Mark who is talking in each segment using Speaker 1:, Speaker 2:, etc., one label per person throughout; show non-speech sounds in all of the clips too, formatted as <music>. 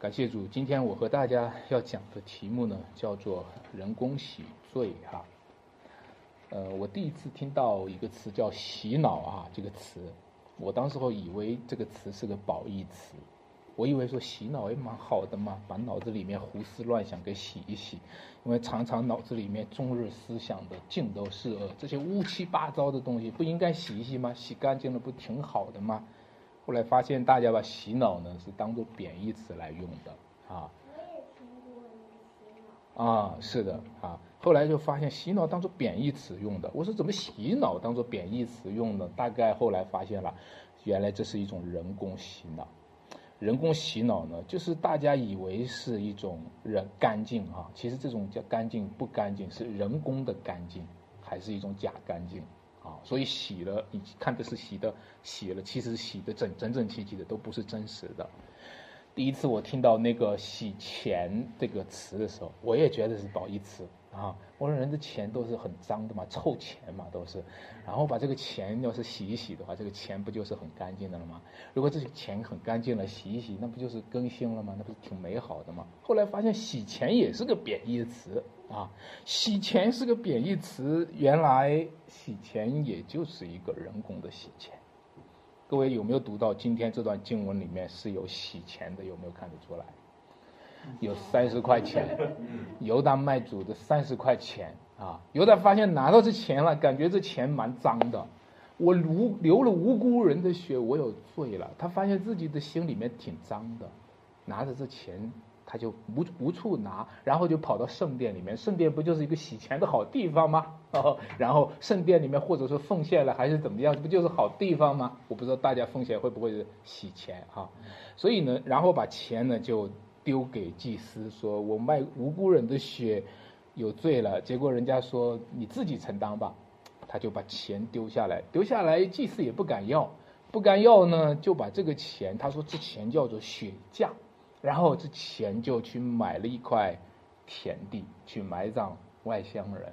Speaker 1: 感谢主，今天我和大家要讲的题目呢，叫做“人工洗罪”哈。呃，我第一次听到一个词叫“洗脑”啊，这个词，我当时候以为这个词是个褒义词，我以为说洗脑也蛮好的嘛，把脑子里面胡思乱想给洗一洗，因为常常脑子里面终日思想的尽都是恶，这些乌七八糟的东西不应该洗一洗吗？洗干净了不挺好的吗？后来发现，大家把洗脑呢是当做贬义词来用的啊。啊，是的啊。后来就发现洗脑当做贬义词用的。我说怎么洗脑当做贬义词用呢？大概后来发现了，原来这是一种人工洗脑。人工洗脑呢，就是大家以为是一种人干净啊，其实这种叫干净不干净是人工的干净，还是一种假干净。所以洗了，你看的是洗的，洗了，其实洗的整整整齐齐的，都不是真实的。第一次我听到那个“洗钱”这个词的时候，我也觉得是褒义词啊。我说人的钱都是很脏的嘛，臭钱嘛都是。然后把这个钱要是洗一洗的话，这个钱不就是很干净的了吗？如果这些钱很干净了，洗一洗，那不就是更新了吗？那不是挺美好的吗？后来发现洗钱也是个贬义词啊，洗钱是个贬义词，原来洗钱也就是一个人工的洗钱。各位有没有读到今天这段经文里面是有洗钱的？有没有看得出来？有三十块钱，犹大卖主的三十块钱啊！犹大发现拿到这钱了，感觉这钱蛮脏的，我无流了无辜人的血，我有罪了。他发现自己的心里面挺脏的，拿着这钱。他就无无处拿，然后就跑到圣殿里面。圣殿不就是一个洗钱的好地方吗？然后圣殿里面或者说奉献了还是怎么样，这不就是好地方吗？我不知道大家奉献会不会是洗钱哈。所以呢，然后把钱呢就丢给祭司，说我卖无辜人的血有罪了。结果人家说你自己承担吧，他就把钱丢下来，丢下来祭司也不敢要，不敢要呢就把这个钱，他说这钱叫做血价。然后这钱就去买了一块田地，去埋葬外乡人。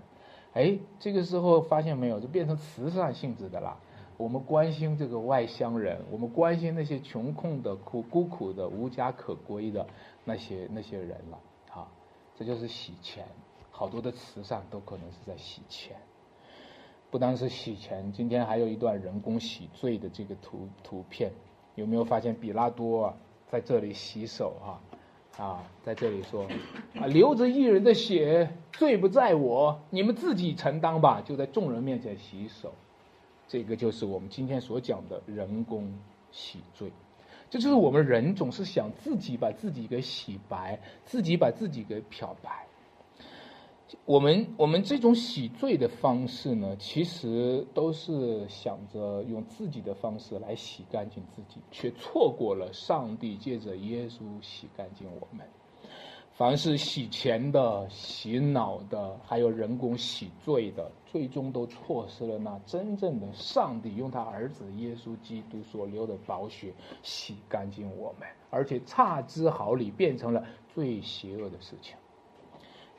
Speaker 1: 哎，这个时候发现没有，就变成慈善性质的啦。我们关心这个外乡人，我们关心那些穷困的、苦孤苦的、无家可归的那些那些人了。啊，这就是洗钱，好多的慈善都可能是在洗钱。不单是洗钱，今天还有一段人工洗罪的这个图图片，有没有发现比拉多啊？在这里洗手啊，啊，在这里说，啊，流着一人的血，罪不在我，你们自己承担吧。就在众人面前洗手，这个就是我们今天所讲的人工洗罪。这就是我们人总是想自己把自己给洗白，自己把自己给漂白。我们我们这种洗罪的方式呢，其实都是想着用自己的方式来洗干净自己，却错过了上帝借着耶稣洗干净我们。凡是洗钱的、洗脑的，还有人工洗罪的，最终都错失了那真正的上帝用他儿子耶稣基督所流的宝血洗干净我们，而且差之毫厘，变成了最邪恶的事情。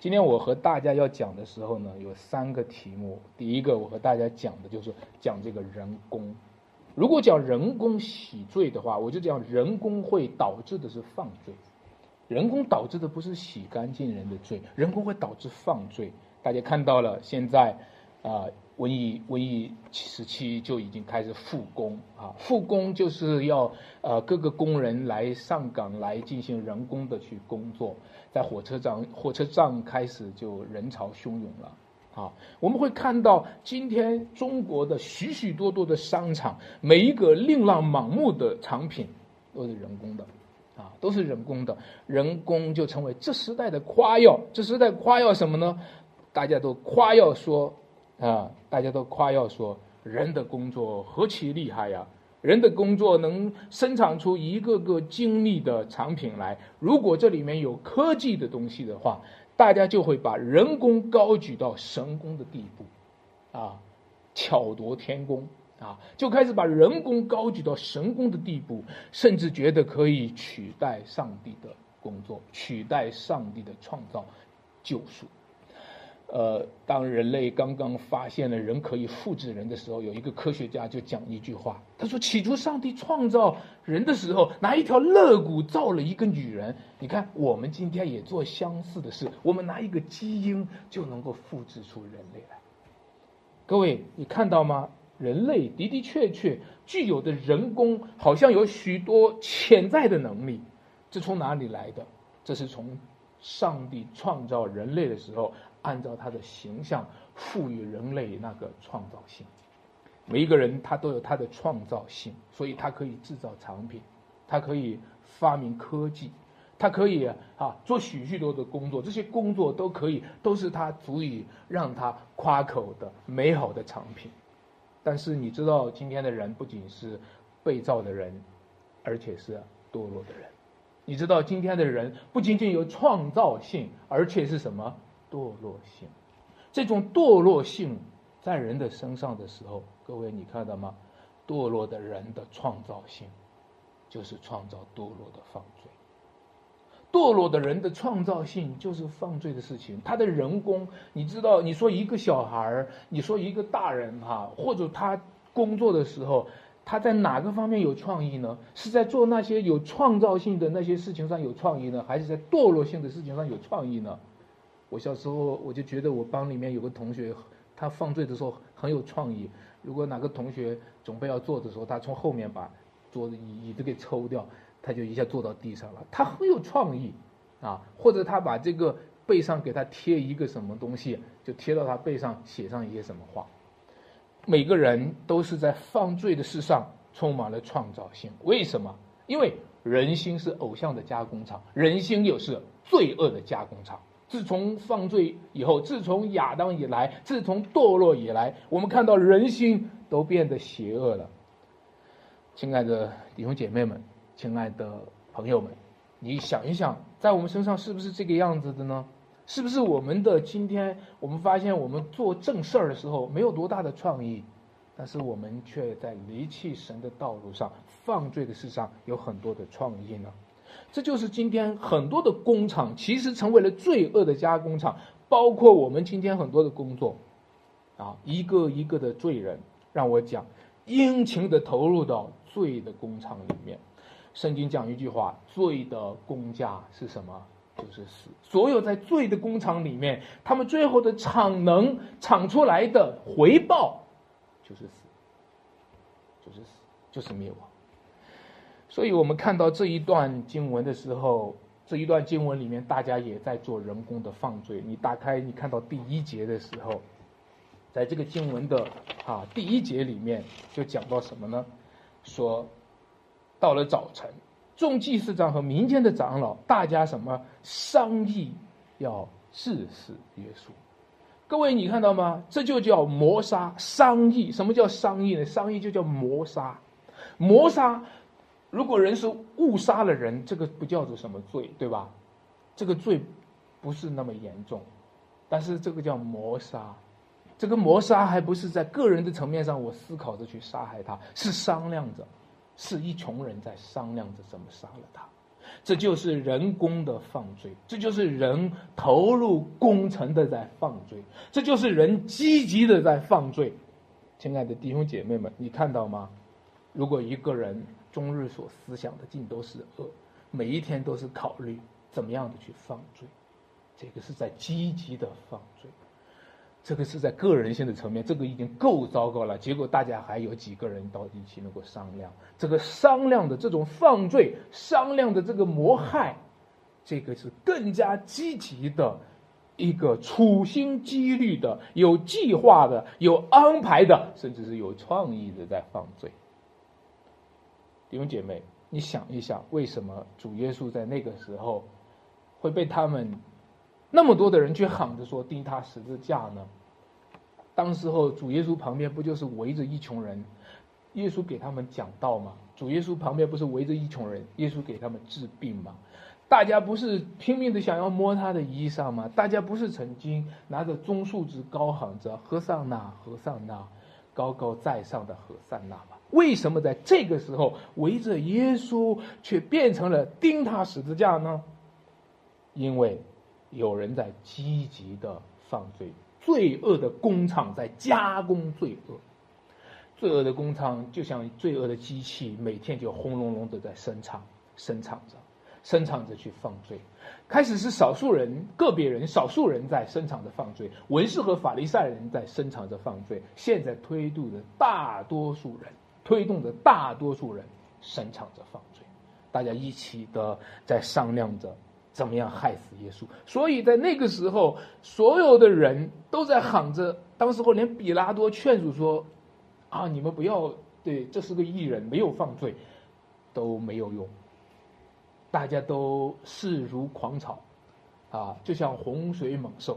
Speaker 1: 今天我和大家要讲的时候呢，有三个题目。第一个，我和大家讲的就是讲这个人工。如果讲人工洗罪的话，我就讲人工会导致的是犯罪。人工导致的不是洗干净人的罪，人工会导致犯罪。大家看到了，现在啊。瘟疫瘟疫时期就已经开始复工啊，复工就是要呃各个工人来上岗来进行人工的去工作，在火车站火车站开始就人潮汹涌了啊，我们会看到今天中国的许许多多的商场，每一个琳琅满目的产品都是人工的啊，都是人工的，人工就成为这时代的夸耀，这时代夸耀什么呢？大家都夸耀说。啊，大家都夸耀说，人的工作何其厉害呀！人的工作能生产出一个个精密的产品来。如果这里面有科技的东西的话，大家就会把人工高举到神工的地步，啊，巧夺天工啊，就开始把人工高举到神工的地步，甚至觉得可以取代上帝的工作，取代上帝的创造、救赎。呃，当人类刚刚发现了人可以复制人的时候，有一个科学家就讲一句话，他说：“起初上帝创造人的时候，拿一条肋骨造了一个女人。你看，我们今天也做相似的事，我们拿一个基因就能够复制出人类来。各位，你看到吗？人类的的确确具有的人工，好像有许多潜在的能力，这从哪里来的？这是从上帝创造人类的时候。”按照他的形象赋予人类那个创造性，每一个人他都有他的创造性，所以他可以制造产品，他可以发明科技，他可以啊做许许多的工作，这些工作都可以都是他足以让他夸口的美好的产品。但是你知道，今天的人不仅是被造的人，而且是堕落的人。你知道，今天的人不仅仅有创造性，而且是什么？堕落性，这种堕落性在人的身上的时候，各位你看到吗？堕落的人的创造性，就是创造堕落的犯罪。堕落的人的创造性就是犯罪的事情。他的人工，你知道，你说一个小孩儿，你说一个大人哈，或者他工作的时候，他在哪个方面有创意呢？是在做那些有创造性的那些事情上有创意呢，还是在堕落性的事情上有创意呢？我小时候我就觉得我班里面有个同学，他犯罪的时候很有创意。如果哪个同学准备要坐的时候，他从后面把桌子椅椅子给抽掉，他就一下坐到地上了。他很有创意，啊，或者他把这个背上给他贴一个什么东西，就贴到他背上写上一些什么话。每个人都是在犯罪的事上充满了创造性。为什么？因为人心是偶像的加工厂，人心又是罪恶的加工厂。自从犯罪以后，自从亚当以来，自从堕落以来，我们看到人心都变得邪恶了。亲爱的弟兄姐妹们，亲爱的朋友们，你想一想，在我们身上是不是这个样子的呢？是不是我们的今天，我们发现我们做正事儿的时候没有多大的创意，但是我们却在离弃神的道路上、犯罪的事上有很多的创意呢？这就是今天很多的工厂其实成为了罪恶的加工厂，包括我们今天很多的工作，啊，一个一个的罪人，让我讲，殷勤的投入到罪的工厂里面。圣经讲一句话：罪的工价是什么？就是死。所有在罪的工厂里面，他们最后的产能产出来的回报，就是死，就是死，就是灭亡。所以我们看到这一段经文的时候，这一段经文里面，大家也在做人工的犯罪。你打开，你看到第一节的时候，在这个经文的啊第一节里面就讲到什么呢？说到了早晨，众祭司长和民间的长老，大家什么商议要致死耶稣。各位，你看到吗？这就叫谋杀。商议，什么叫商议呢？商议就叫谋杀，谋杀。如果人是误杀了人，这个不叫做什么罪，对吧？这个罪不是那么严重，但是这个叫谋杀，这个谋杀还不是在个人的层面上，我思考着去杀害他，是商量着，是一群人在商量着怎么杀了他，这就是人工的犯罪，这就是人投入工程的在犯罪，这就是人积极的在犯罪。亲爱的弟兄姐妹们，你看到吗？如果一个人。终日所思想的尽都是恶，每一天都是考虑怎么样的去犯罪，这个是在积极的犯罪，这个是在个人性的层面，这个已经够糟糕了。结果大家还有几个人到一起能够商量，这个商量的这种犯罪，商量的这个谋害，这个是更加积极的一个处心积虑的、有计划的、有安排的，甚至是有创意的在犯罪。弟兄姐妹，你想一想，为什么主耶稣在那个时候会被他们那么多的人去喊着说钉他十字架呢？当时候主耶稣旁边不就是围着一群人，耶稣给他们讲道吗？主耶稣旁边不是围着一群人，耶稣给他们治病吗？大家不是拼命的想要摸他的衣裳吗？大家不是曾经拿着棕树枝高喊着“和尚那，和尚那，高高在上的和尚那”吗？为什么在这个时候围着耶稣却变成了钉他十字架呢？因为有人在积极的犯罪，罪恶的工厂在加工罪恶，罪恶的工厂就像罪恶的机器，每天就轰隆隆的在生产，生产着，生产着去犯罪。开始是少数人、个别人、少数人在生产着犯罪，文士和法利赛人在生产着犯罪，现在推动着大多数人，推动着大多数人生产着犯罪，大家一起的在商量着。怎么样害死耶稣？所以在那个时候，所有的人都在喊着。当时候连比拉多劝阻说：“啊，你们不要对，这是个艺人，没有犯罪，都没有用。大家都势如狂潮，啊，就像洪水猛兽。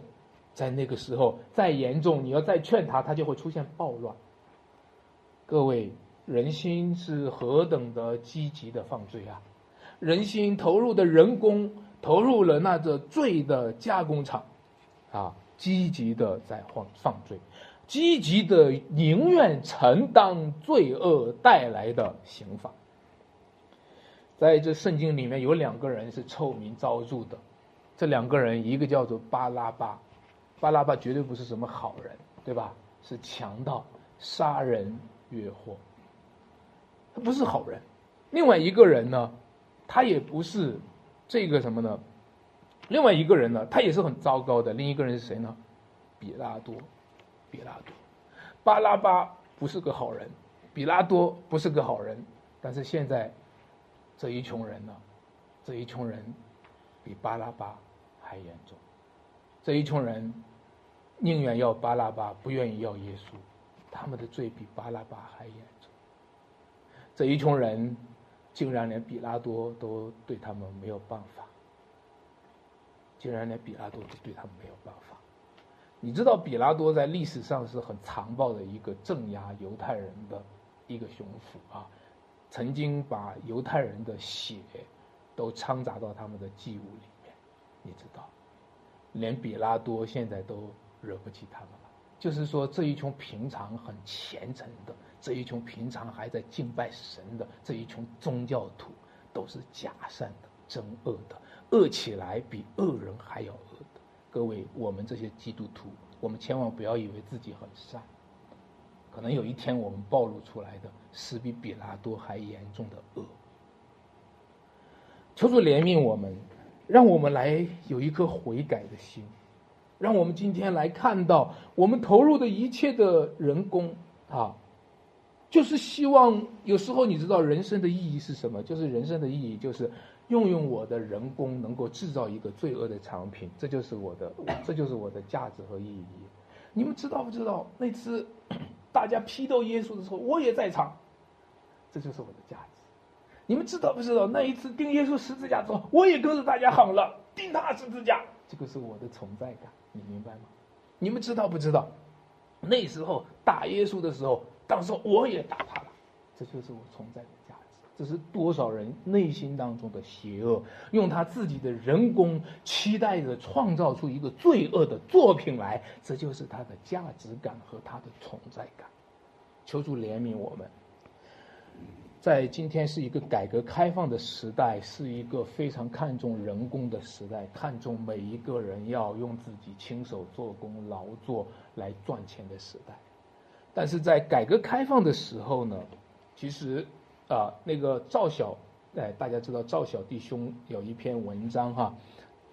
Speaker 1: 在那个时候，再严重，你要再劝他，他就会出现暴乱。各位，人心是何等的积极的犯罪啊！人心投入的人工。投入了那个罪的加工厂，啊，积极的在犯犯罪，积极的宁愿承担罪恶带来的刑罚。在这圣经里面有两个人是臭名昭著的，这两个人一个叫做巴拉巴，巴拉巴绝对不是什么好人，对吧？是强盗、杀人越货，他不是好人。另外一个人呢，他也不是。这个什么呢？另外一个人呢，他也是很糟糕的。另一个人是谁呢？比拉多，比拉多，巴拉巴不是个好人，比拉多不是个好人。但是现在这一群人呢，这一群人比巴拉巴还严重。这一群人宁愿要巴拉巴，不愿意要耶稣。他们的罪比巴拉巴还严。这一群人。竟然连比拉多都对他们没有办法，竟然连比拉多都对他们没有办法。你知道比拉多在历史上是很残暴的一个镇压犹太人的一个雄府啊，曾经把犹太人的血都掺杂到他们的祭物里面。你知道，连比拉多现在都惹不起他们了。就是说，这一群平常很虔诚的。这一群平常还在敬拜神的这一群宗教徒，都是假善的、真恶的，恶起来比恶人还要恶的。各位，我们这些基督徒，我们千万不要以为自己很善，可能有一天我们暴露出来的是比比拉多还严重的恶。求主怜悯我们，让我们来有一颗悔改的心，让我们今天来看到我们投入的一切的人工啊。就是希望有时候你知道人生的意义是什么？就是人生的意义就是用用我的人工能够制造一个罪恶的产品，这就是我的，这就是我的价值和意义。你们知道不知道那次 <clears throat> 大家批斗耶稣的时候，我也在场，这就是我的价值。你们知道不知道那一次钉耶稣十字架之后，我也跟着大家喊了钉他十字架，这个是我的存在感，你明白吗？你们知道不知道那时候打耶稣的时候？到时候我也打他了，这就是我存在的价值。这是多少人内心当中的邪恶，用他自己的人工期待着创造出一个罪恶的作品来，这就是他的价值感和他的存在感。求主怜悯我们，在今天是一个改革开放的时代，是一个非常看重人工的时代，看重每一个人要用自己亲手做工劳作来赚钱的时代。但是在改革开放的时候呢，其实，啊，那个赵小，哎，大家知道赵小弟兄有一篇文章哈，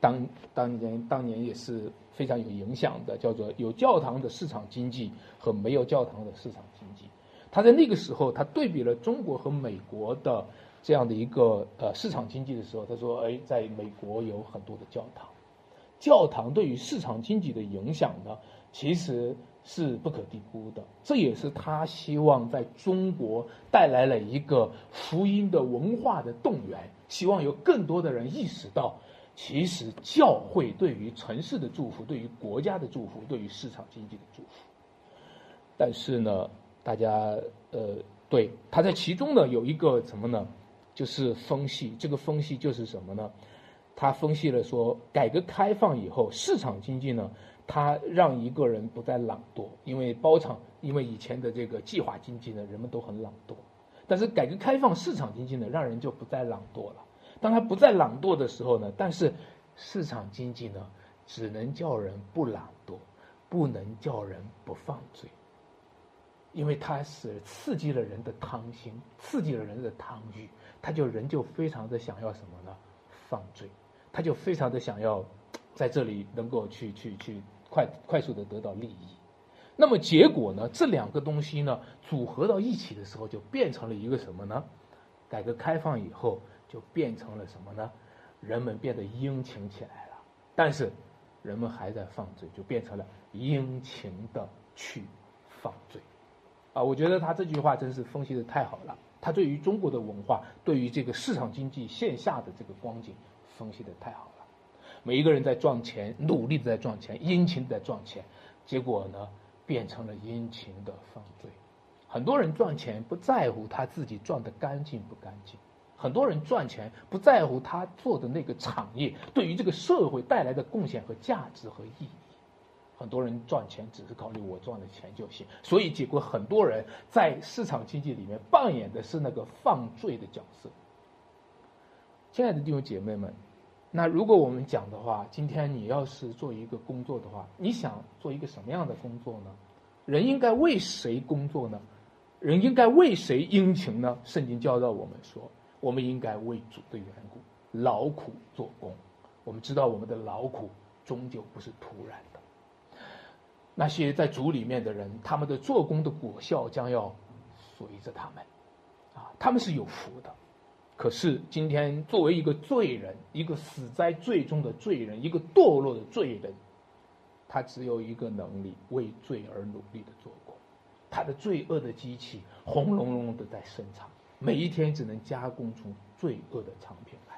Speaker 1: 当当年当年也是非常有影响的，叫做《有教堂的市场经济和没有教堂的市场经济》。他在那个时候，他对比了中国和美国的这样的一个呃市场经济的时候，他说：“哎，在美国有很多的教堂，教堂对于市场经济的影响呢，其实。”是不可低估的，这也是他希望在中国带来了一个福音的文化的动员，希望有更多的人意识到，其实教会对于城市的祝福，对于国家的祝福，对于市场经济的祝福。但是呢，大家呃，对他在其中呢有一个什么呢？就是分析，这个分析就是什么呢？他分析了说，改革开放以后，市场经济呢。他让一个人不再懒惰，因为包场，因为以前的这个计划经济呢，人们都很懒惰。但是改革开放市场经济呢，让人就不再懒惰了。当他不再懒惰的时候呢，但是市场经济呢，只能叫人不懒惰，不能叫人不犯罪。因为它是刺激了人的贪心，刺激了人的贪欲，他就人就非常的想要什么呢？犯罪，他就非常的想要在这里能够去去去快快速的得到利益。那么结果呢？这两个东西呢组合到一起的时候，就变成了一个什么呢？改革开放以后就变成了什么呢？人们变得殷勤起来了，但是人们还在犯罪，就变成了殷勤的去犯罪。啊，我觉得他这句话真是分析的太好了。他对于中国的文化，对于这个市场经济线下的这个光景分析的太好了。每一个人在赚钱，努力的在赚钱，殷勤的在赚钱，结果呢，变成了殷勤的犯罪。很多人赚钱不在乎他自己赚的干净不干净，很多人赚钱不在乎他做的那个产业对于这个社会带来的贡献和价值和意义。很多人赚钱只是考虑我赚了钱就行，所以结果很多人在市场经济里面扮演的是那个犯罪的角色。亲爱的弟兄姐妹们，那如果我们讲的话，今天你要是做一个工作的话，你想做一个什么样的工作呢？人应该为谁工作呢？人应该为谁殷勤呢？圣经教导我们说，我们应该为主的缘故劳苦做工。我们知道我们的劳苦终究不是突然的。那些在主里面的人，他们的做工的果效将要随着他们，啊，他们是有福的。可是今天作为一个罪人，一个死在罪中的罪人，一个堕落的罪人，他只有一个能力，为罪而努力的做工。他的罪恶的机器轰隆隆的在生产，每一天只能加工出罪恶的产品来。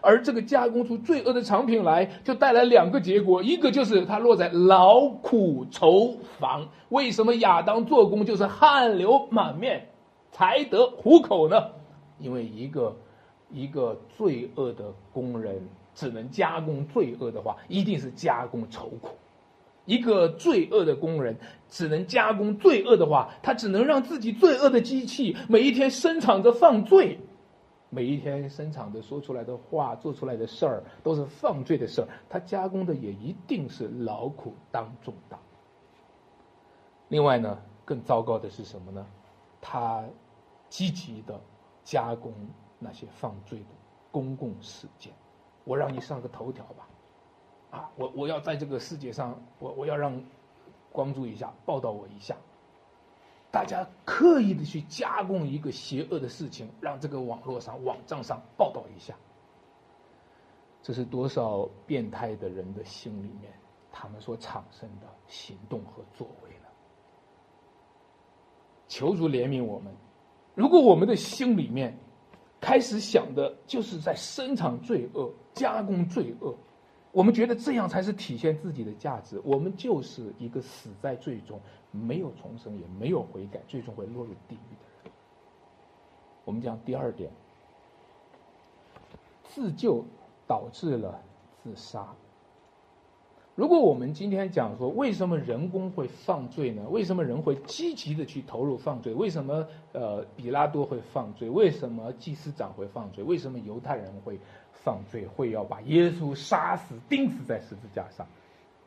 Speaker 1: 而这个加工出罪恶的产品来，就带来两个结果：一个就是它落在劳苦愁烦。为什么亚当做工就是汗流满面，才得糊口呢？因为一个一个罪恶的工人只能加工罪恶的话，一定是加工愁苦；一个罪恶的工人只能加工罪恶的话，他只能让自己罪恶的机器每一天生产着犯罪。每一天生产的、说出来的话、做出来的事儿，都是犯罪的事儿。他加工的也一定是劳苦当中的。另外呢，更糟糕的是什么呢？他积极的加工那些犯罪的公共事件。我让你上个头条吧，啊，我我要在这个世界上，我我要让关注一下，报道我一下。大家刻意的去加工一个邪恶的事情，让这个网络上、网站上报道一下。这是多少变态的人的心里面，他们所产生的行动和作为呢？求主怜悯我们。如果我们的心里面开始想的就是在生产罪恶、加工罪恶，我们觉得这样才是体现自己的价值，我们就是一个死在罪中。没有重生，也没有悔改，最终会落入地狱的人。我们讲第二点，自救导致了自杀。如果我们今天讲说，为什么人工会犯罪呢？为什么人会积极的去投入犯罪？为什么呃比拉多会犯罪？为什么祭司长会犯罪？为什么犹太人会犯罪？会要把耶稣杀死、钉死在十字架上？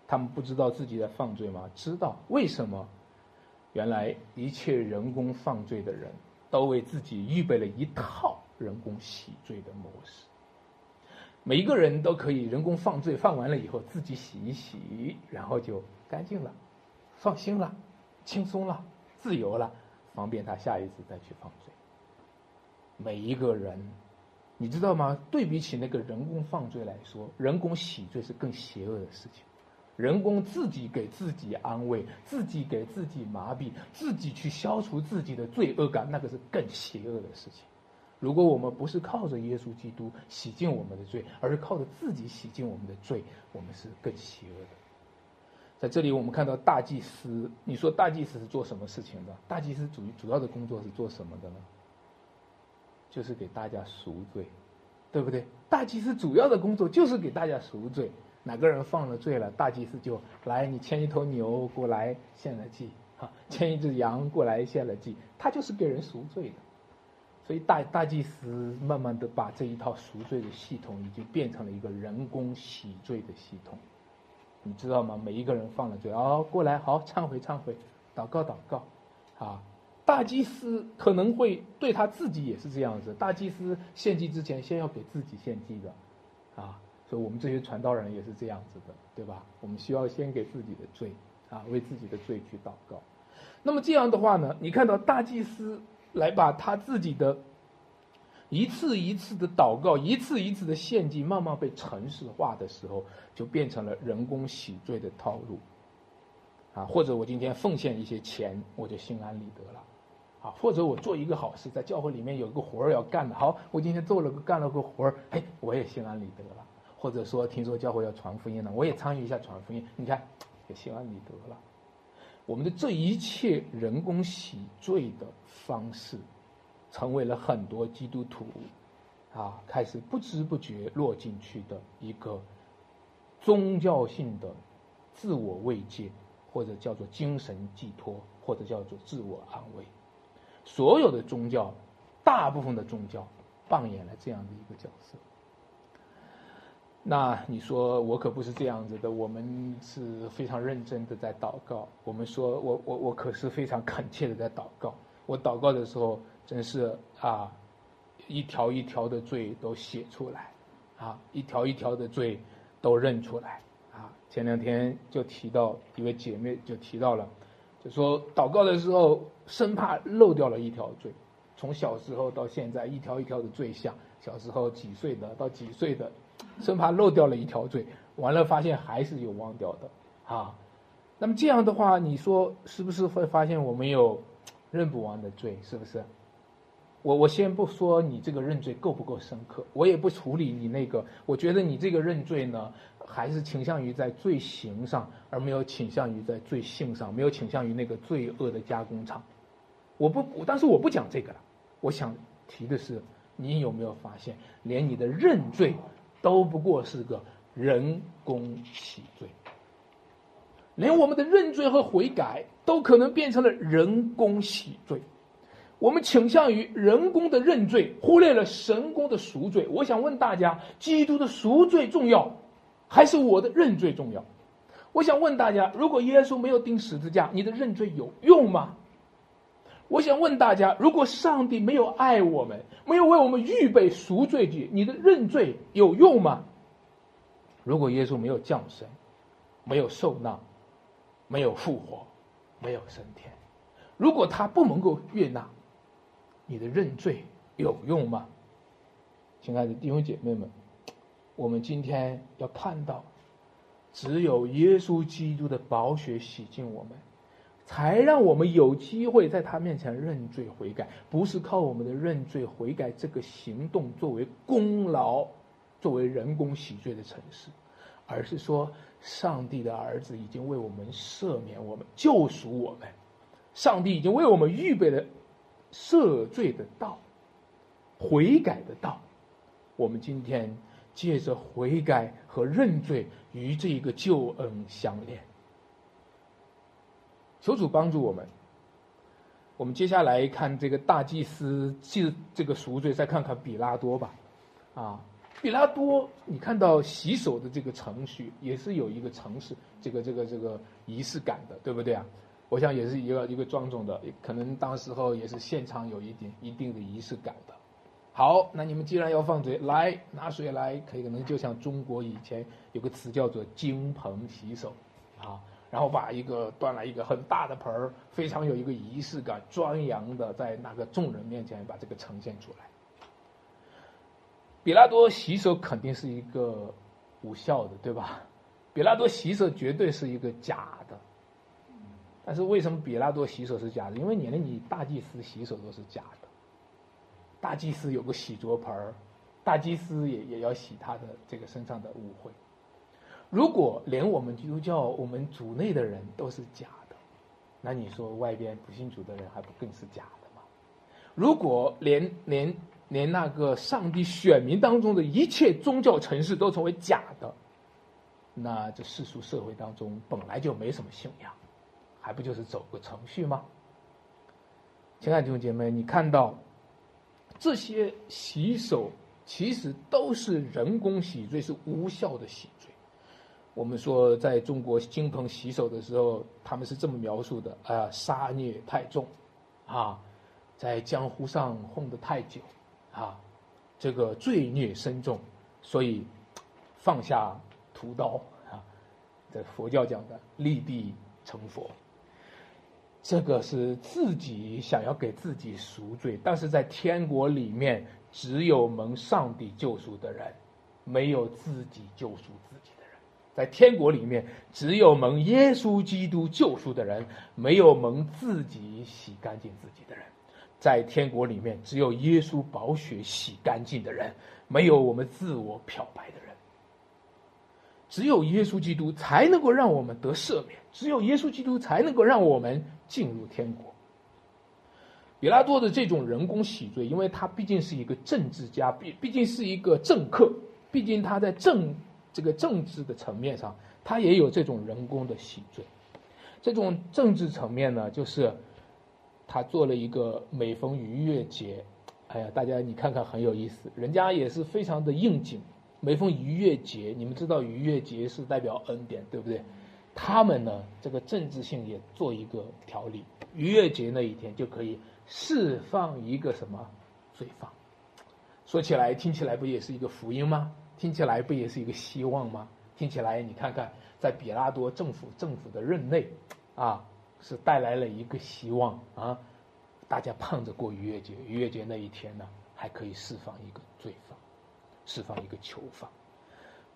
Speaker 1: 他们不知道自己在犯罪吗？知道。为什么？原来一切人工犯罪的人都为自己预备了一套人工洗罪的模式。每一个人都可以人工犯罪，犯完了以后自己洗一洗，然后就干净了，放心了，轻松了，自由了，方便他下一次再去犯罪。每一个人，你知道吗？对比起那个人工犯罪来说，人工洗罪是更邪恶的事情。人工自己给自己安慰，自己给自己麻痹，自己去消除自己的罪恶感，那个是更邪恶的事情。如果我们不是靠着耶稣基督洗净我们的罪，而是靠着自己洗净我们的罪，我们是更邪恶的。在这里，我们看到大祭司，你说大祭司是做什么事情的？大祭司主主要的工作是做什么的呢？就是给大家赎罪，对不对？大祭司主要的工作就是给大家赎罪。哪个人犯了罪了，大祭司就来，你牵一头牛过来献了祭，哈，牵一只羊过来献了祭，他就是给人赎罪的。所以大大祭司慢慢的把这一套赎罪的系统，已经变成了一个人工洗罪的系统。你知道吗？每一个人放了罪，哦，过来，好，忏悔，忏悔，祷告，祷告，啊，大祭司可能会对他自己也是这样子。大祭司献祭之前，先要给自己献祭的，啊，所以我们这些传道人也是这样子的，对吧？我们需要先给自己的罪，啊，为自己的罪去祷告。那么这样的话呢，你看到大祭司来把他自己的。一次一次的祷告，一次一次的献祭，慢慢被程式化的时候，就变成了人工洗罪的套路。啊，或者我今天奉献一些钱，我就心安理得了。啊，或者我做一个好事，在教会里面有个活儿要干的，好，我今天做了个干了个活儿，哎，我也心安理得了。或者说，听说教会要传福音了，我也参与一下传福音，你看，也心安理得了。我们的这一切人工洗罪的方式。成为了很多基督徒，啊，开始不知不觉落进去的一个宗教性的自我慰藉，或者叫做精神寄托，或者叫做自我安慰。所有的宗教，大部分的宗教扮演了这样的一个角色。那你说我可不是这样子的，我们是非常认真的在祷告。我们说我我我可是非常恳切的在祷告。我祷告的时候。真是啊，一条一条的罪都写出来，啊，一条一条的罪都认出来，啊，前两天就提到一位姐妹就提到了，就说祷告的时候生怕漏掉了一条罪，从小时候到现在一条一条的罪项，小时候几岁的到几岁的，生怕漏掉了一条罪，完了发现还是有忘掉的，啊，那么这样的话，你说是不是会发现我们有认不完的罪，是不是？我我先不说你这个认罪够不够深刻，我也不处理你那个。我觉得你这个认罪呢，还是倾向于在罪行上，而没有倾向于在罪性上，没有倾向于那个罪恶的加工厂。我不，但是我不讲这个了。我想提的是，你有没有发现，连你的认罪都不过是个人工洗罪，连我们的认罪和悔改都可能变成了人工洗罪。我们倾向于人工的认罪，忽略了神工的赎罪。我想问大家：基督的赎罪重要，还是我的认罪重要？我想问大家：如果耶稣没有钉十字架，你的认罪有用吗？我想问大家：如果上帝没有爱我们，没有为我们预备赎罪祭，你的认罪有用吗？如果耶稣没有降生，没有受难，没有复活，没有升天，如果他不能够悦纳？你的认罪有用吗，亲爱的弟兄姐妹们？我们今天要看到，只有耶稣基督的宝血洗净我们，才让我们有机会在他面前认罪悔改。不是靠我们的认罪悔改这个行动作为功劳，作为人工洗罪的城市，而是说，上帝的儿子已经为我们赦免我们、救赎我们，上帝已经为我们预备了。赦罪的道，悔改的道，我们今天借着悔改和认罪与这个救恩相连。求主帮助我们。我们接下来看这个大祭司祭这个赎罪，再看看比拉多吧。啊，比拉多，你看到洗手的这个程序也是有一个程式，这个这个这个仪式感的，对不对啊？我想也是一个一个庄重的，可能当时候也是现场有一点一定的仪式感的。好，那你们既然要放水，来拿水来，可以可能就像中国以前有个词叫做“金盆洗手”，啊，然后把一个端来一个很大的盆儿，非常有一个仪式感、庄严的在那个众人面前把这个呈现出来。比拉多洗手肯定是一个无效的，对吧？比拉多洗手绝对是一个假的。但是为什么比拉多洗手是假的？因为你连你大祭司洗手都是假的。大祭司有个洗濯盆儿，大祭司也也要洗他的这个身上的污秽。如果连我们基督教我们主内的人都是假的，那你说外边不信主的人还不更是假的吗？如果连连连那个上帝选民当中的一切宗教城市都成为假的，那这世俗社会当中本来就没什么信仰。还不就是走个程序吗？亲爱的弟兄姐妹，你看到这些洗手其实都是人工洗罪，是无效的洗罪。我们说在中国金盆洗手的时候，他们是这么描述的：啊，杀孽太重，啊，在江湖上混得太久，啊，这个罪孽深重，所以放下屠刀啊，这佛教讲的立地成佛。这个是自己想要给自己赎罪，但是在天国里面，只有蒙上帝救赎的人，没有自己救赎自己。在天国里面，只有蒙耶稣基督救赎的人，没有蒙自己洗干净自己的人。在天国里面，只有耶稣宝血洗干净的人，没有我们自我漂白的人。只有耶稣基督才能够让我们得赦免，只有耶稣基督才能够让我们进入天国。比拉多的这种人工洗罪，因为他毕竟是一个政治家，毕毕竟是一个政客，毕竟他在政。这个政治的层面上，他也有这种人工的洗罪。这种政治层面呢，就是他做了一个每逢逾越节，哎呀，大家你看看很有意思，人家也是非常的应景。每逢逾越节，你们知道逾越节是代表恩典，对不对？他们呢，这个政治性也做一个条例，逾越节那一天就可以释放一个什么罪犯。说起来，听起来不也是一个福音吗？听起来不也是一个希望吗？听起来，你看看，在比拉多政府政府的任内，啊，是带来了一个希望啊！大家盼着过逾越节，逾越节那一天呢，还可以释放一个罪犯，释放一个囚犯。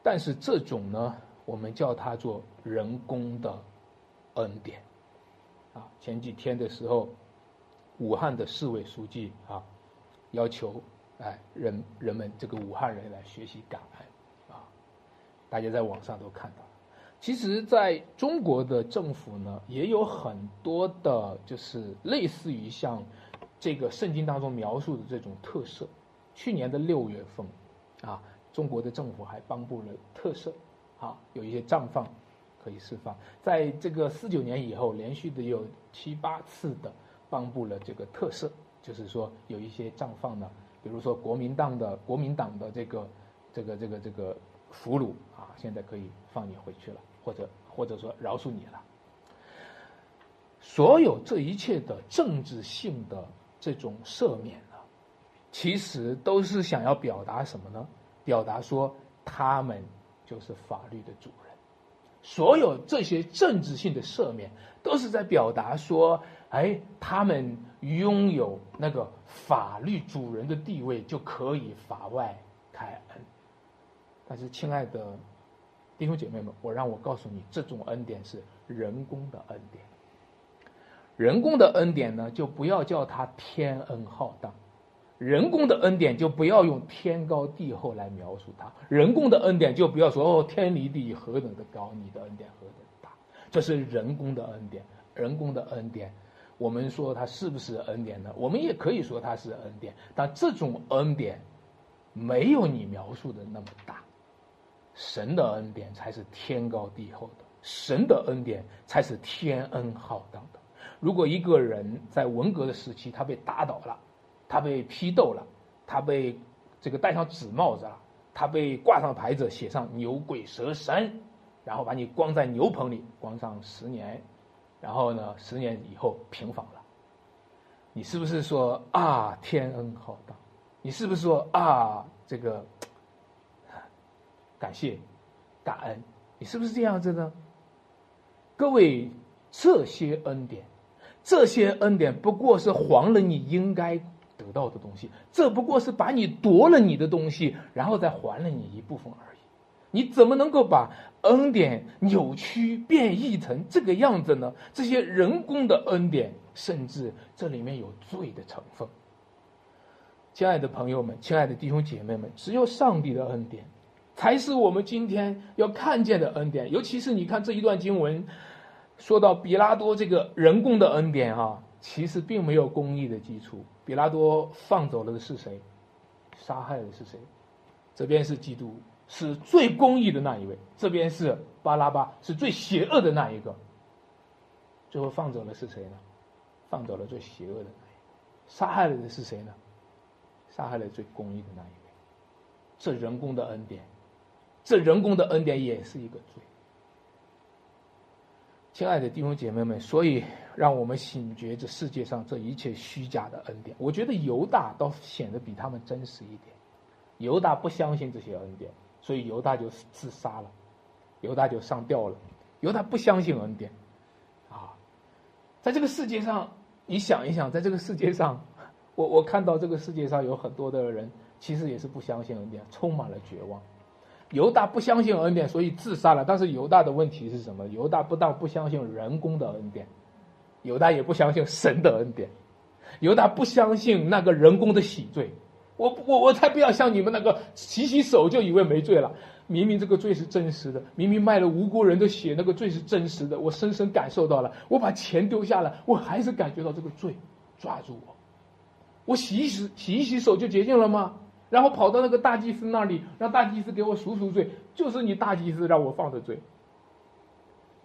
Speaker 1: 但是这种呢，我们叫它做人工的恩典。啊，前几天的时候，武汉的市委书记啊，要求。哎，人人们这个武汉人来学习感恩，啊，大家在网上都看到。其实，在中国的政府呢，也有很多的，就是类似于像这个圣经当中描述的这种特色。去年的六月份，啊，中国的政府还颁布了特色，啊，有一些绽放可以释放。在这个四九年以后，连续的有七八次的颁布了这个特色，就是说有一些绽放呢。比如说国民党的国民党的这个这个这个这个俘虏啊，现在可以放你回去了，或者或者说饶恕你了。所有这一切的政治性的这种赦免呢，其实都是想要表达什么呢？表达说他们就是法律的主人。所有这些政治性的赦免，都是在表达说。哎，他们拥有那个法律主人的地位，就可以法外开恩。但是，亲爱的弟兄姐妹们，我让我告诉你，这种恩典是人工的恩典。人工的恩典呢，就不要叫它天恩浩荡；人工的恩典就不要用天高地厚来描述它；人工的恩典就不要说哦，天离地何等的高，你的恩典何等大。这是人工的恩典，人工的恩典。我们说它是不是恩典呢？我们也可以说它是恩典，但这种恩典没有你描述的那么大。神的恩典才是天高地厚的，神的恩典才是天恩浩荡的。如果一个人在文革的时期他被打倒了，他被批斗了，他被这个戴上纸帽子了，他被挂上牌子写上牛鬼蛇神，然后把你关在牛棚里关上十年。然后呢？十年以后平反了，你是不是说啊天恩浩荡？你是不是说啊这个感谢感恩？你是不是这样子呢？各位，这些恩典，这些恩典不过是还了你应该得到的东西，这不过是把你夺了你的东西，然后再还了你一部分而已。你怎么能够把恩典扭曲变异成这个样子呢？这些人工的恩典，甚至这里面有罪的成分。亲爱的朋友们，亲爱的弟兄姐妹们，只有上帝的恩典，才是我们今天要看见的恩典。尤其是你看这一段经文，说到比拉多这个人工的恩典啊，其实并没有公义的基础。比拉多放走了的是谁？杀害的是谁？这边是基督。是最公义的那一位，这边是巴拉巴，是最邪恶的那一个。最后放走了是谁呢？放走了最邪恶的那一个，杀害了的是谁呢？杀害了最公义的那一位。这人工的恩典，这人工的恩典也是一个罪。亲爱的弟兄姐妹们，所以让我们醒觉这世界上这一切虚假的恩典。我觉得犹大倒显得比他们真实一点。犹大不相信这些恩典，所以犹大就自杀了，犹大就上吊了。犹大不相信恩典，啊，在这个世界上，你想一想，在这个世界上，<laughs> 我我看到这个世界上有很多的人，其实也是不相信恩典，充满了绝望。犹大不相信恩典，所以自杀了。但是犹大的问题是什么？犹大不但不相信人工的恩典，犹大也不相信神的恩典，犹大不相信那个人工的洗罪。我我我才不要像你们那个洗洗手就以为没罪了。明明这个罪是真实的，明明卖了无辜人的血，那个罪是真实的。我深深感受到了。我把钱丢下了，我还是感觉到这个罪抓住我。我洗一洗洗一洗手就洁净了吗？然后跑到那个大祭司那里，让大祭司给我赎赎罪，就是你大祭司让我放的罪。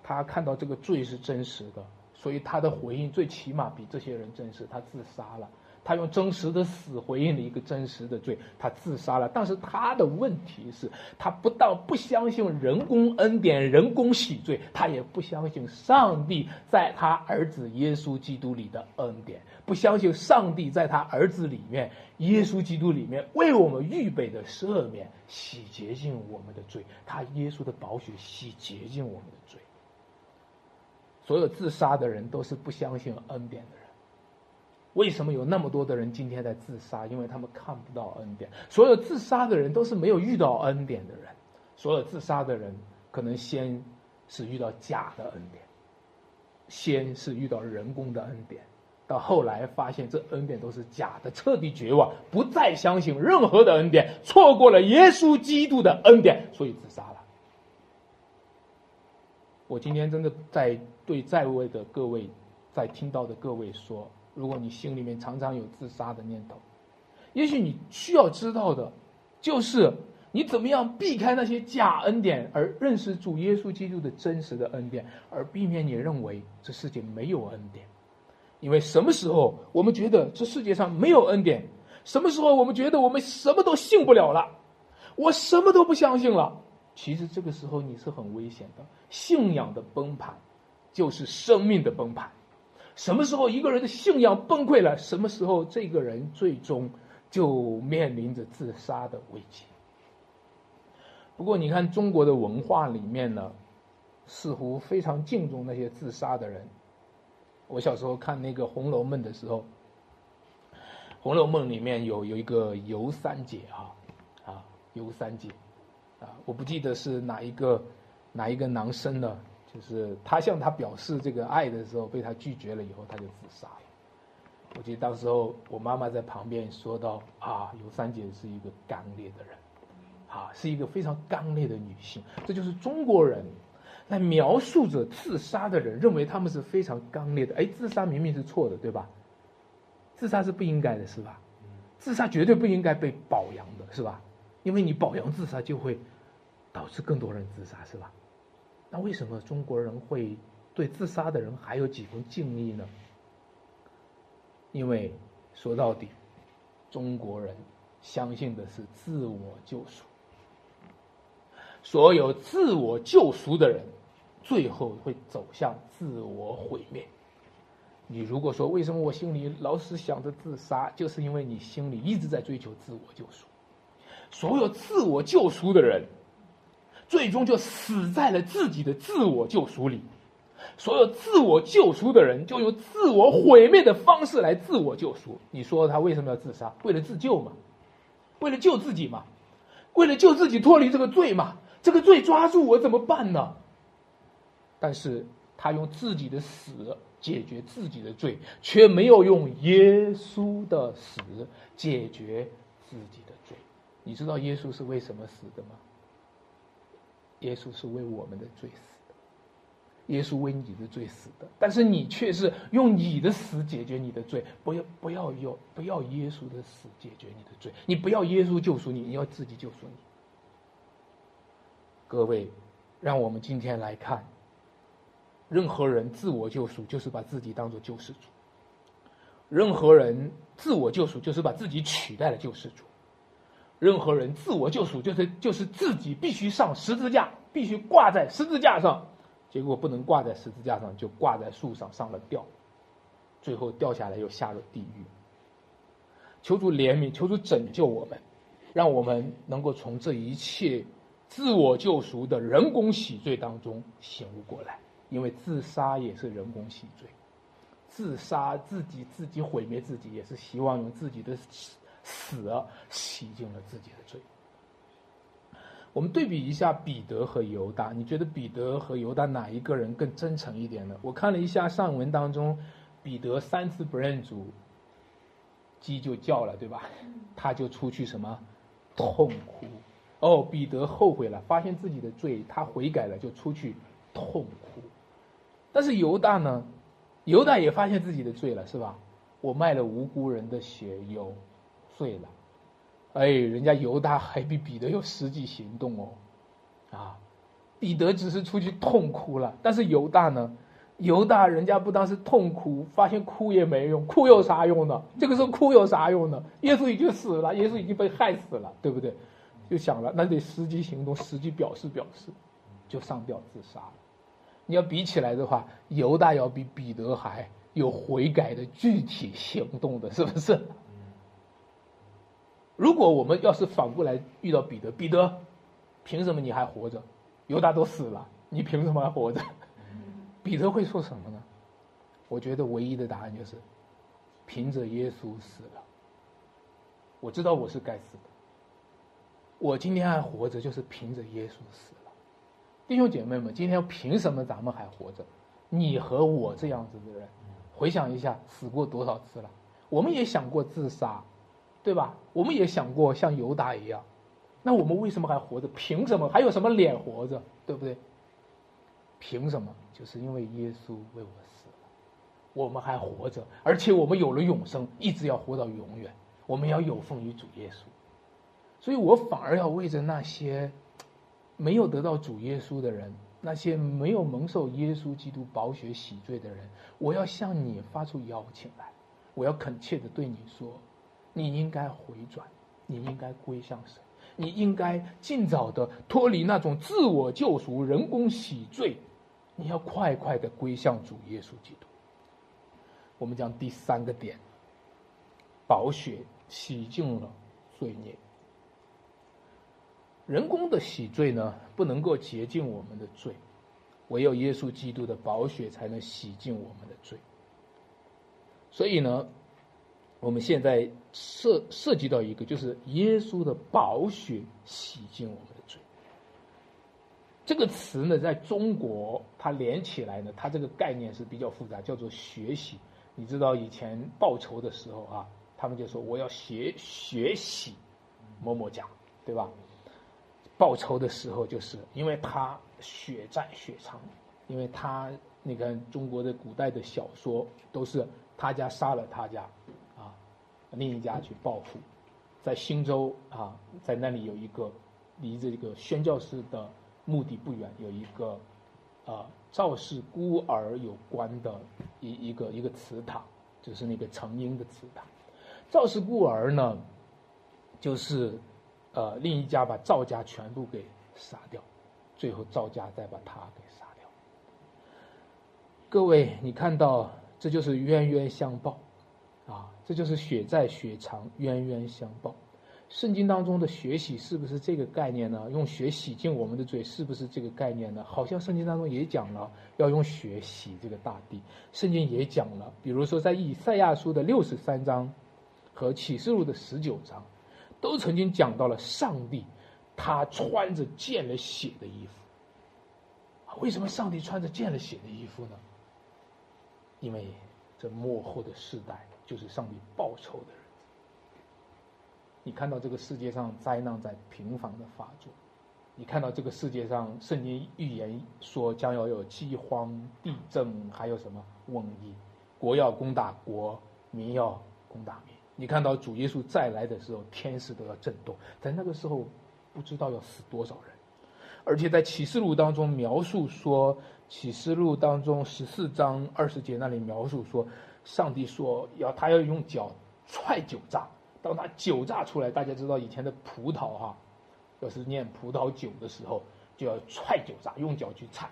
Speaker 1: 他看到这个罪是真实的，所以他的回应最起码比这些人真实。他自杀了。他用真实的死回应了一个真实的罪，他自杀了。但是他的问题是，他不但不相信人工恩典、人工洗罪，他也不相信上帝在他儿子耶稣基督里的恩典，不相信上帝在他儿子里面、耶稣基督里面为我们预备的赦免、洗洁净我们的罪。他耶稣的宝血洗洁净我们的罪。所有自杀的人都是不相信恩典的。为什么有那么多的人今天在自杀？因为他们看不到恩典。所有自杀的人都是没有遇到恩典的人。所有自杀的人，可能先是遇到假的恩典，先是遇到人工的恩典，到后来发现这恩典都是假的，彻底绝望，不再相信任何的恩典，错过了耶稣基督的恩典，所以自杀了。我今天真的在对在位的各位，在听到的各位说。如果你心里面常常有自杀的念头，也许你需要知道的，就是你怎么样避开那些假恩典，而认识主耶稣基督的真实的恩典，而避免你认为这世界没有恩典。因为什么时候我们觉得这世界上没有恩典，什么时候我们觉得我们什么都信不了了，我什么都不相信了。其实这个时候你是很危险的，信仰的崩盘，就是生命的崩盘。什么时候一个人的信仰崩溃了？什么时候这个人最终就面临着自杀的危机？不过，你看中国的文化里面呢，似乎非常敬重那些自杀的人。我小时候看那个《红楼梦》的时候，《红楼梦》里面有有一个尤三姐啊，啊，尤三姐，啊，我不记得是哪一个哪一个男生了。就是他向他表示这个爱的时候，被他拒绝了以后，他就自杀了。我记得当时候我妈妈在旁边说到：“啊，尤三姐是一个刚烈的人，啊，是一个非常刚烈的女性。”这就是中国人来描述着自杀的人，认为他们是非常刚烈的。哎，自杀明明是错的，对吧？自杀是不应该的，是吧？自杀绝对不应该被表扬的，是吧？因为你表扬自杀，就会导致更多人自杀，是吧？那为什么中国人会对自杀的人还有几分敬意呢？因为说到底，中国人相信的是自我救赎。所有自我救赎的人，最后会走向自我毁灭。你如果说为什么我心里老是想着自杀，就是因为你心里一直在追求自我救赎。所有自我救赎的人。最终就死在了自己的自我救赎里。所有自我救赎的人，就用自我毁灭的方式来自我救赎。你说他为什么要自杀？为了自救嘛？为了救自己嘛？为了救自己脱离这个罪嘛？这个罪抓住我怎么办呢？但是他用自己的死解决自己的罪，却没有用耶稣的死解决自己的罪。你知道耶稣是为什么死的吗？耶稣是为我们的罪死的，耶稣为你的罪死的，但是你却是用你的死解决你的罪，不要不要用不要耶稣的死解决你的罪，你不要耶稣救赎你，你要自己救赎你。各位，让我们今天来看，任何人自我救赎就是把自己当做救世主，任何人自我救赎就是把自己取代了救世主。任何人自我救赎，就是就是自己必须上十字架，必须挂在十字架上，结果不能挂在十字架上，就挂在树上上了吊，最后掉下来又下了地狱。求主怜悯，求主拯救我们，让我们能够从这一切自我救赎的人工洗罪当中醒悟过来，因为自杀也是人工洗罪，自杀自己自己毁灭自己，也是希望用自己的死洗净了自己的罪。我们对比一下彼得和犹大，你觉得彼得和犹大哪一个人更真诚一点呢？我看了一下上文当中，彼得三次不认主。鸡就叫了，对吧？他就出去什么痛哭。哦，彼得后悔了，发现自己的罪，他悔改了，就出去痛哭。但是犹大呢？犹大也发现自己的罪了，是吧？我卖了无辜人的血，有醉了。哎，人家犹大还比彼得有实际行动哦。啊，彼得只是出去痛哭了，但是犹大呢？犹大人家不当是痛哭，发现哭也没用，哭有啥用呢？这个时候哭有啥用呢？耶稣已经死了，耶稣已经被害死了，对不对？就想了，那得实际行动，实际表示表示，就上吊自杀了。你要比起来的话，犹大要比彼得还有悔改的具体行动的，是不是？如果我们要是反过来遇到彼得，彼得，凭什么你还活着？犹大都死了，你凭什么还活着？彼得会说什么呢？我觉得唯一的答案就是，凭着耶稣死了。我知道我是该死的，我今天还活着就是凭着耶稣死了。弟兄姐妹们，今天凭什么咱们还活着？你和我这样子的人，回想一下，死过多少次了？我们也想过自杀，对吧？我们也想过像犹大一样，那我们为什么还活着？凭什么？还有什么脸活着？对不对？凭什么？就是因为耶稣为我死了，我们还活着，而且我们有了永生，一直要活到永远。我们要有奉于主耶稣，所以我反而要为着那些没有得到主耶稣的人，那些没有蒙受耶稣基督宝血洗罪的人，我要向你发出邀请来，我要恳切的对你说，你应该回转，你应该归向神，你应该尽早的脱离那种自我救赎、人工洗罪。你要快快的归向主耶稣基督。我们讲第三个点，宝血洗净了罪孽。人工的洗罪呢，不能够洁净我们的罪，唯有耶稣基督的宝血才能洗净我们的罪。所以呢，我们现在涉涉及到一个，就是耶稣的宝血洗净我们的罪。这个词呢，在中国它连起来呢，它这个概念是比较复杂，叫做血洗。你知道以前报仇的时候啊，他们就说我要血血洗某某家，对吧？报仇的时候就是因为他血债血偿，因为他你看中国的古代的小说都是他家杀了他家，另一家去报复。在新州啊，在那里有一个离这个宣教士的。墓地不远有一个，啊，赵氏孤儿有关的一一个一个祠堂，就是那个成英的祠堂。赵氏孤儿呢，就是呃另一家把赵家全部给杀掉，最后赵家再把他给杀掉。各位，你看到这就是冤冤相报，啊，这就是血债血偿，冤冤相报。圣经当中的血洗是不是这个概念呢？用血洗净我们的罪，是不是这个概念呢？好像圣经当中也讲了要用血洗这个大地。圣经也讲了，比如说在以赛亚书的六十三章和启示录的十九章，都曾经讲到了上帝他穿着见了血的衣服。为什么上帝穿着见了血的衣服呢？因为这幕后的世代就是上帝报仇的人。你看到这个世界上灾难在频繁的发作，你看到这个世界上圣经预言说将要有饥荒、地震，还有什么瘟疫，国要攻打国，民要攻打民。你看到主耶稣再来的时候，天使都要震动，在那个时候不知道要死多少人，而且在启示录当中描述说，启示录当中十四章二十节那里描述说，上帝说要他要用脚踹酒炸。当他酒榨出来，大家知道以前的葡萄哈，要是念葡萄酒的时候，就要踹酒榨，用脚去踩，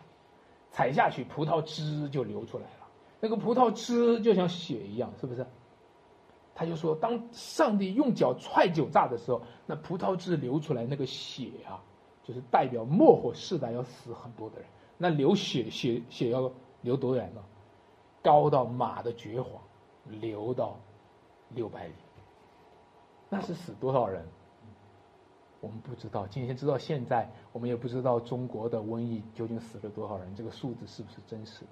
Speaker 1: 踩下去，葡萄汁就流出来了。那个葡萄汁就像血一样，是不是？他就说，当上帝用脚踹酒榨的时候，那葡萄汁流出来，那个血啊，就是代表末火世代要死很多的人。那流血血血要流多远呢？高到马的绝黄，流到六百里。那是死多少人？我们不知道。今天知道现在，我们也不知道中国的瘟疫究竟死了多少人，这个数字是不是真实的？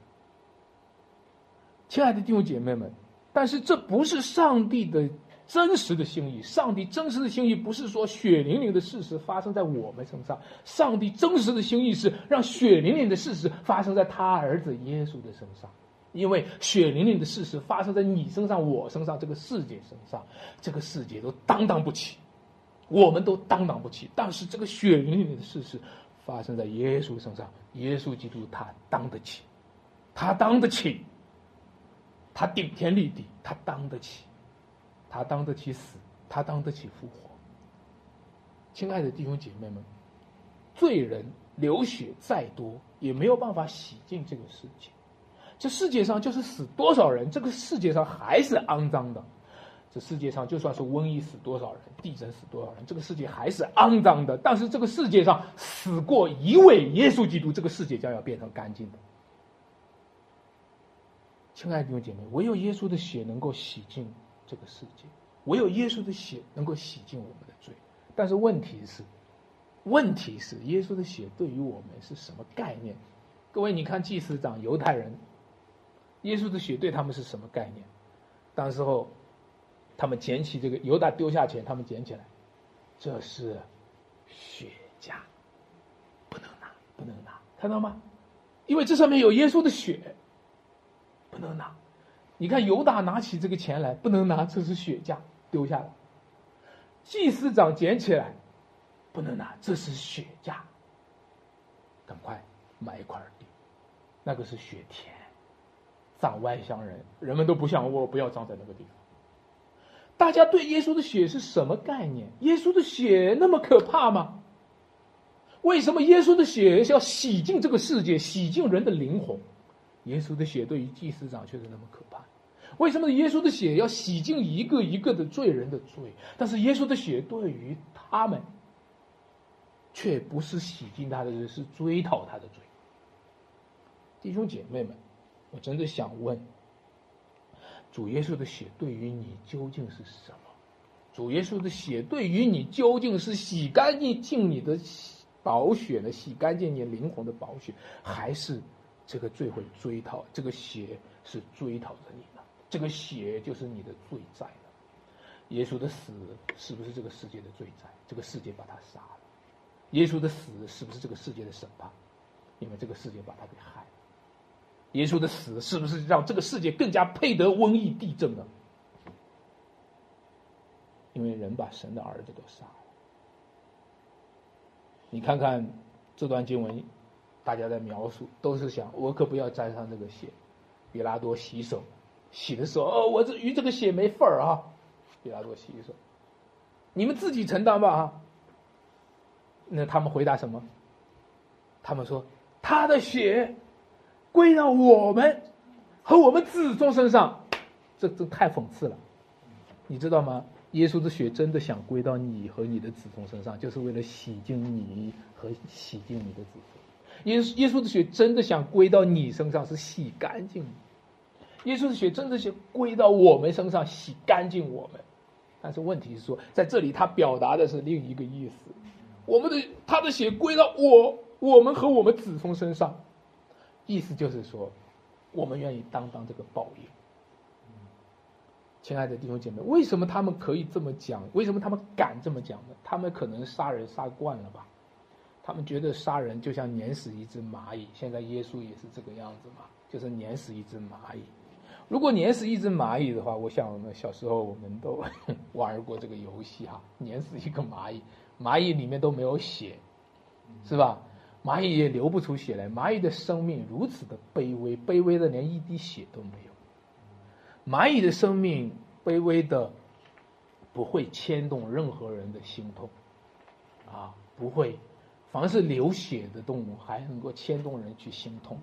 Speaker 1: 亲爱的弟兄姐妹们，但是这不是上帝的真实的心意。上帝真实的心意不是说血淋淋的事实发生在我们身上，上帝真实的心意是让血淋淋的事实发生在他儿子耶稣的身上。因为血淋淋的事实发生在你身上、我身上、这个世界身上，这个世界都担当不起，我们都担当不起。但是这个血淋淋的事实发生在耶稣身上，耶稣基督他当得起，他当得起，他顶天立地，他当得起，他当得起死，他当得起复活。亲爱的弟兄姐妹们，罪人流血再多，也没有办法洗净这个世界。这世界上就是死多少人，这个世界上还是肮脏的。这世界上就算是瘟疫死多少人，地震死多少人，这个世界还是肮脏的。但是这个世界上死过一位耶稣基督，这个世界将要变成干净的。亲爱的弟兄姐妹，唯有耶稣的血能够洗净这个世界，唯有耶稣的血能够洗净我们的罪。但是问题是，问题是耶稣的血对于我们是什么概念？各位，你看祭司长犹太人。耶稣的血对他们是什么概念？当时候，他们捡起这个犹大丢下钱，他们捡起来，这是血价，不能拿，不能拿，看到吗？因为这上面有耶稣的血，不能拿。你看犹大拿起这个钱来，不能拿，这是血价，丢下来。祭司长捡起来，不能拿，这是血价，赶快买一块地，那个是血田。长外乡人，人们都不像我，不要葬在那个地方。大家对耶稣的血是什么概念？耶稣的血那么可怕吗？为什么耶稣的血要洗净这个世界，洗净人的灵魂？耶稣的血对于祭司长却是那么可怕。为什么耶稣的血要洗净一个一个的罪人的罪？但是耶稣的血对于他们，却不是洗净他的罪，是追讨他的罪。弟兄姐妹们。我真的想问，主耶稣的血对于你究竟是什么？主耶稣的血对于你究竟是洗干净净你的宝血呢？洗干净你灵魂的宝血，还是这个罪会追讨？这个血是追讨着你呢？这个血就是你的罪债呢。耶稣的死是不是这个世界的罪债？这个世界把他杀了。耶稣的死是不是这个世界的审判？因为这个世界把他给害。耶稣的死是不是让这个世界更加配得瘟疫、地震呢？因为人把神的儿子都杀了。你看看这段经文，大家在描述都是想：我可不要沾上这个血。比拉多洗手，洗的时候，哦，我这与这个血没份儿啊！比拉多洗手，你们自己承担吧啊！那他们回答什么？他们说：他的血。归到我们和我们子孙身上，这这太讽刺了，你知道吗？耶稣的血真的想归到你和你的子孙身上，就是为了洗净你和洗净你的子孙。耶稣耶稣的血真的想归到你身上，是洗干净你。耶稣的血真的想归到我们身上，洗干净我们。但是问题是说，在这里他表达的是另一个意思：我们的他的血归到我我们和我们子孙身上。意思就是说，我们愿意担当这个报应。亲爱的弟兄姐妹，为什么他们可以这么讲？为什么他们敢这么讲呢？他们可能杀人杀惯了吧？他们觉得杀人就像碾死一只蚂蚁。现在耶稣也是这个样子嘛，就是碾死一只蚂蚁。如果碾死一只蚂蚁的话，我想我们小时候我们都 <laughs> 玩过这个游戏哈，碾死一个蚂蚁，蚂蚁里面都没有血，是吧？蚂蚁也流不出血来，蚂蚁的生命如此的卑微，卑微的连一滴血都没有。蚂蚁的生命卑微的，不会牵动任何人的心痛，啊，不会。凡是流血的动物还能够牵动人去心痛，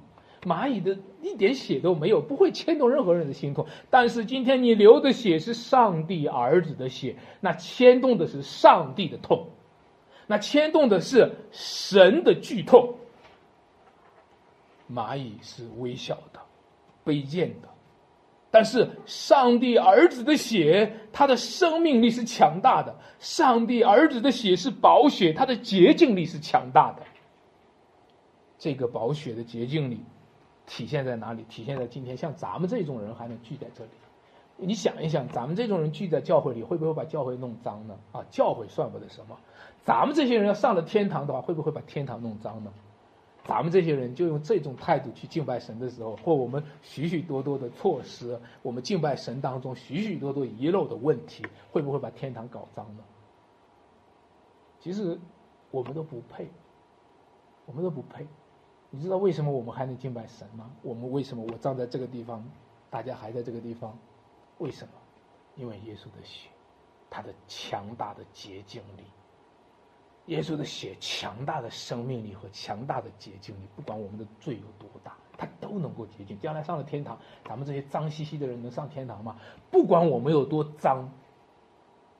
Speaker 1: 蚂蚁的一点血都没有，不会牵动任何人的心痛。但是今天你流的血是上帝儿子的血，那牵动的是上帝的痛，那牵动的是神的剧痛。蚂蚁是微小的、卑贱的，但是上帝儿子的血，它的生命力是强大的。上帝儿子的血是宝血，它的洁净力是强大的。这个宝血的洁净力体现在哪里？体现在今天，像咱们这种人还能聚在这里。你想一想，咱们这种人聚在教会里，会不会把教会弄脏呢？啊，教会算不得什么。咱们这些人要上了天堂的话，会不会把天堂弄脏呢？咱们这些人就用这种态度去敬拜神的时候，或我们许许多多的措施，我们敬拜神当中许许多多遗漏的问题，会不会把天堂搞脏呢？其实我们都不配，我们都不配。你知道为什么我们还能敬拜神吗？我们为什么我站在这个地方，大家还在这个地方？为什么？因为耶稣的血，他的强大的洁净力。耶稣的血强大的生命力和强大的洁净力，不管我们的罪有多大，他都能够洁净。将来上了天堂，咱们这些脏兮兮的人能上天堂吗？不管我们有多脏，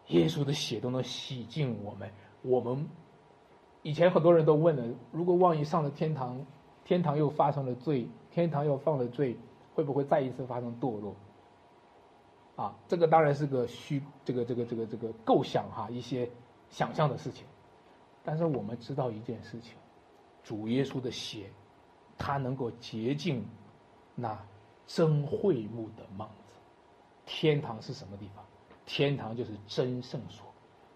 Speaker 1: 耶稣的血都能洗净我们。我们以前很多人都问了：如果万一上了天堂，天堂又发生了罪，天堂又犯了罪，会不会再一次发生堕落？啊，这个当然是个虚，这个这个这个这个构想哈，一些想象的事情。但是我们知道一件事情，主耶稣的血，它能够洁净那真会幕的幔子。天堂是什么地方？天堂就是真圣所，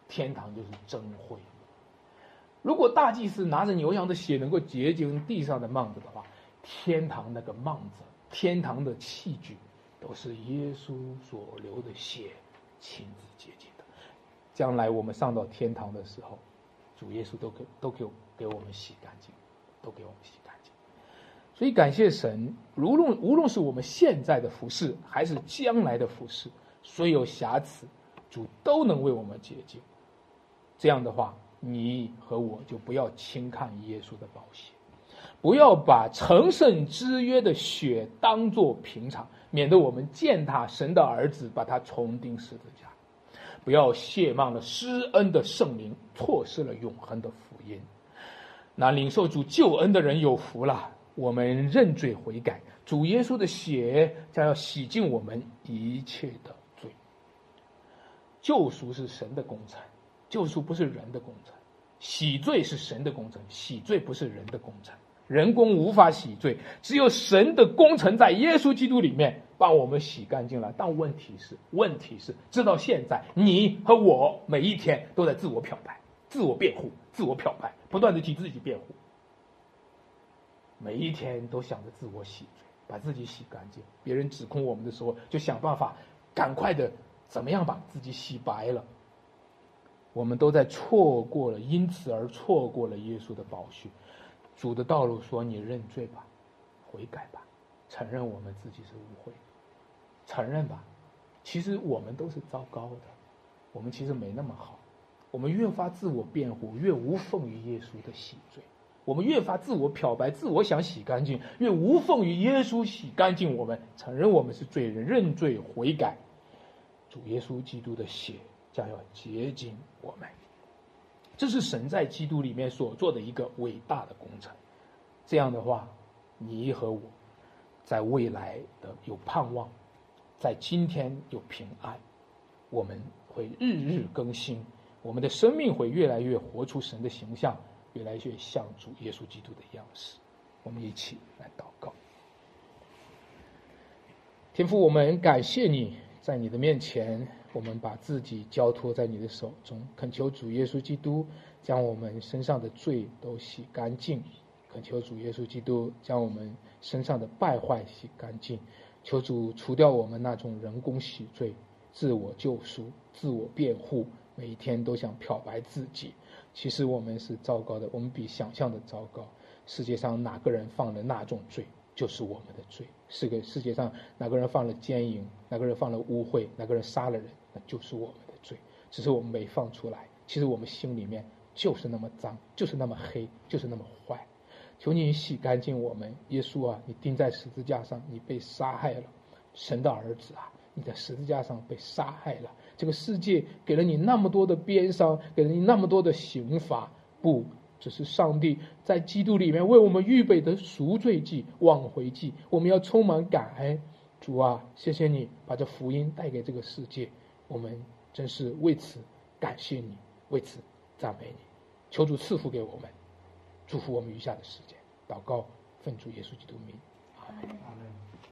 Speaker 1: 天堂就是真会幕。如果大祭司拿着牛羊的血能够洁净地上的幔子的话，天堂那个幔子，天堂的器具，都是耶稣所流的血亲自洁净的。将来我们上到天堂的时候。主耶稣都给都给我给我们洗干净，都给我们洗干净。所以感谢神，无论无论是我们现在的服饰，还是将来的服饰，虽有瑕疵，主都能为我们洁净。这样的话，你和我就不要轻看耶稣的宝血，不要把成圣之约的血当作平常，免得我们践踏神的儿子，把他重钉十字架。不要亵慢了施恩的圣灵，错失了永恒的福音。那领受主救恩的人有福了。我们认罪悔改，主耶稣的血将要洗净我们一切的罪。救赎是神的工程，救赎不是人的工程；洗罪是神的工程，洗罪不是人的工程。人工无法洗罪，只有神的工程在耶稣基督里面把我们洗干净了。但问题是，问题是，直到现在，你和我每一天都在自我漂白、自我辩护、自我漂白，不断的替自己辩护，每一天都想着自我洗罪，把自己洗干净。别人指控我们的时候，就想办法赶快的怎么样把自己洗白了。我们都在错过了，因此而错过了耶稣的宝血。主的道路说：“你认罪吧，悔改吧，承认我们自己是误会，承认吧。其实我们都是糟糕的，我们其实没那么好。我们越发自我辩护，越无奉于耶稣的洗罪；我们越发自我漂白，自我想洗干净，越无奉于耶稣洗干净我们。承认我们是罪人，认罪悔改，主耶稣基督的血将要洁净我们。”这是神在基督里面所做的一个伟大的工程，这样的话，你和我，在未来的有盼望，在今天有平安，我们会日日更新，我们的生命会越来越活出神的形象，越来越像主耶稣基督的样式。我们一起来祷告，天父，我们感谢你在你的面前。我们把自己交托在你的手中，恳求主耶稣基督将我们身上的罪都洗干净，求主耶稣基督将我们身上的败坏洗干净，求主除掉我们那种人工洗罪、自我救赎、自我辩护，每一天都想漂白自己。其实我们是糟糕的，我们比想象的糟糕。世界上哪个人犯了那种罪？就是我们的罪。是个世界上哪个人犯了奸淫，哪个人犯了污秽，哪个人杀了人，那就是我们的罪。只是我们没放出来。其实我们心里面就是那么脏，就是那么黑，就是那么坏。求你洗干净我们，耶稣啊，你钉在十字架上，你被杀害了，神的儿子啊，你在十字架上被杀害了。这个世界给了你那么多的鞭伤，给了你那么多的刑罚，不，只是上帝在基督里面为我们预备的赎罪祭、挽回祭。我们要充满感恩，主啊，谢谢你把这福音带给这个世界，我们真是为此感谢你，为此赞美你。求主赐福给我们，祝福我们余下的时间。祷告，奉主耶稣基督名，阿门。